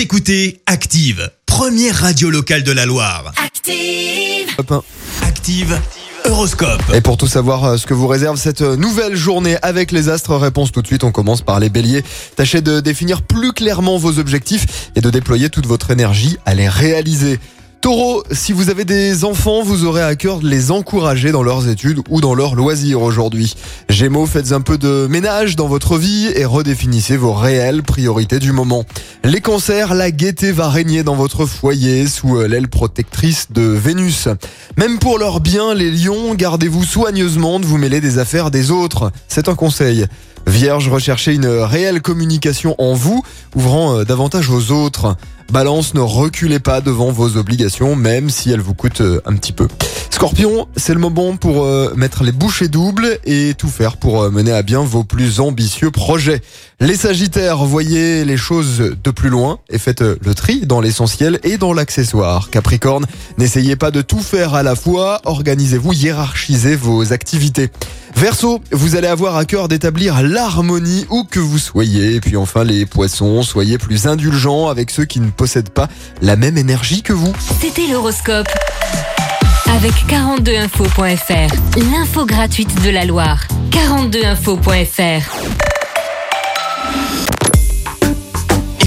Vous écoutez Active, première radio locale de la Loire. Active. Hop, hein. Active Horoscope. Et pour tout savoir euh, ce que vous réserve cette euh, nouvelle journée avec les astres, réponse tout de suite, on commence par les béliers. Tâchez de définir plus clairement vos objectifs et de déployer toute votre énergie à les réaliser. Taureau, si vous avez des enfants, vous aurez à cœur de les encourager dans leurs études ou dans leurs loisirs aujourd'hui. Gémeaux, faites un peu de ménage dans votre vie et redéfinissez vos réelles priorités du moment. Les cancers, la gaieté va régner dans votre foyer sous euh, l'aile protectrice de Vénus. Même pour leur bien, les lions, gardez-vous soigneusement de vous mêler des affaires des autres. C'est un conseil. Vierge, recherchez une réelle communication en vous, ouvrant euh, davantage aux autres. Balance, ne reculez pas devant vos obligations, même si elles vous coûtent euh, un petit peu. Scorpion, c'est le moment pour mettre les bouchées doubles et tout faire pour mener à bien vos plus ambitieux projets. Les Sagittaires, voyez les choses de plus loin et faites euh, le tri dans l'essentiel et dans l'accessoire. Capricorne, n'essayez pas de tout faire à la fois, organisez-vous, hiérarchisez vos activités. Verseau, vous allez avoir à cœur d'établir l'harmonie où que vous soyez. Et puis enfin les poissons, soyez plus indulgents avec ceux qui ne possèdent pas la même énergie que vous. C'était l'horoscope. Avec 42info.fr, l'info gratuite de la Loire. 42info.fr.